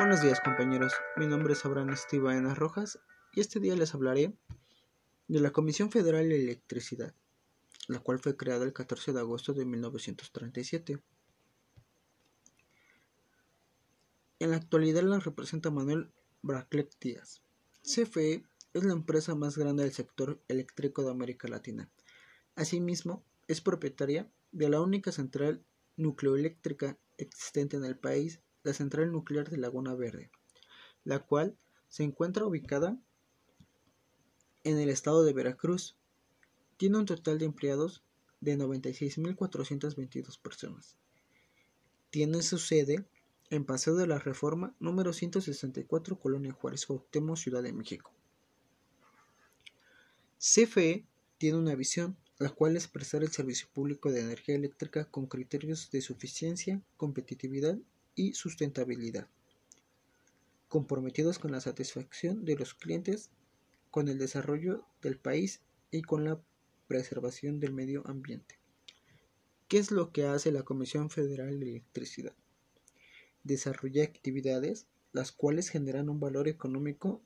Buenos días compañeros, mi nombre es Abraham Estibaena Rojas y este día les hablaré de la Comisión Federal de Electricidad, la cual fue creada el 14 de agosto de 1937. En la actualidad la representa Manuel Braclet Díaz. CFE es la empresa más grande del sector eléctrico de América Latina. Asimismo, es propietaria de la única central nucleoeléctrica existente en el país la central nuclear de Laguna Verde, la cual se encuentra ubicada en el estado de Veracruz. Tiene un total de empleados de 96.422 personas. Tiene su sede en Paseo de la Reforma número 164, Colonia Juárez Cuauhtémoc, Ciudad de México. CFE tiene una visión, la cual es prestar el servicio público de energía eléctrica con criterios de suficiencia, competitividad y sustentabilidad, comprometidos con la satisfacción de los clientes, con el desarrollo del país y con la preservación del medio ambiente. ¿Qué es lo que hace la Comisión Federal de Electricidad? Desarrolla actividades las cuales generan un valor económico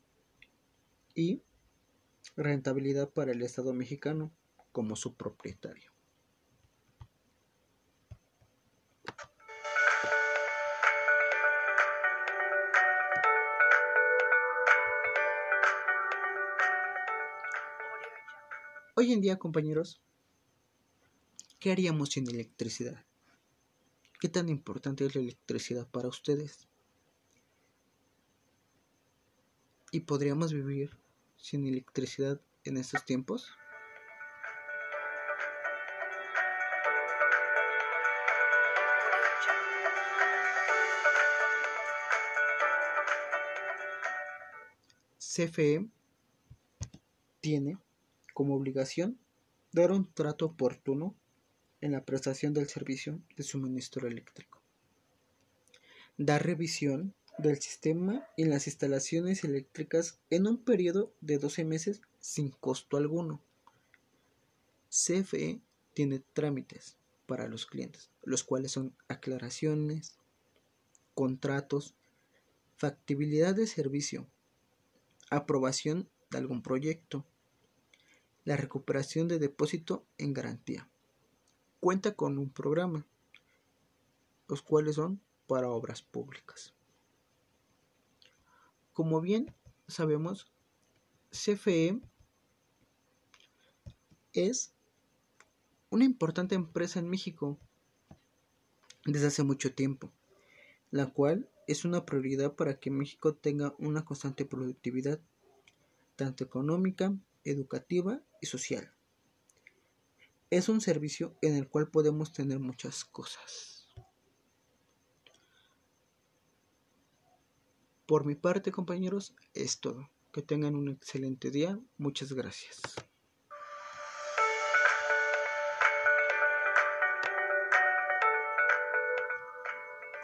y rentabilidad para el Estado mexicano como su propietario. Hoy en día, compañeros, ¿qué haríamos sin electricidad? ¿Qué tan importante es la electricidad para ustedes? ¿Y podríamos vivir sin electricidad en estos tiempos? CFE tiene como obligación dar un trato oportuno en la prestación del servicio de suministro eléctrico. Dar revisión del sistema y las instalaciones eléctricas en un periodo de 12 meses sin costo alguno. CFE tiene trámites para los clientes, los cuales son aclaraciones, contratos, factibilidad de servicio, aprobación de algún proyecto, la recuperación de depósito en garantía. Cuenta con un programa, los cuales son para obras públicas. Como bien sabemos, CFE es una importante empresa en México desde hace mucho tiempo, la cual es una prioridad para que México tenga una constante productividad, tanto económica, educativa social. Es un servicio en el cual podemos tener muchas cosas. Por mi parte, compañeros, es todo. Que tengan un excelente día. Muchas gracias.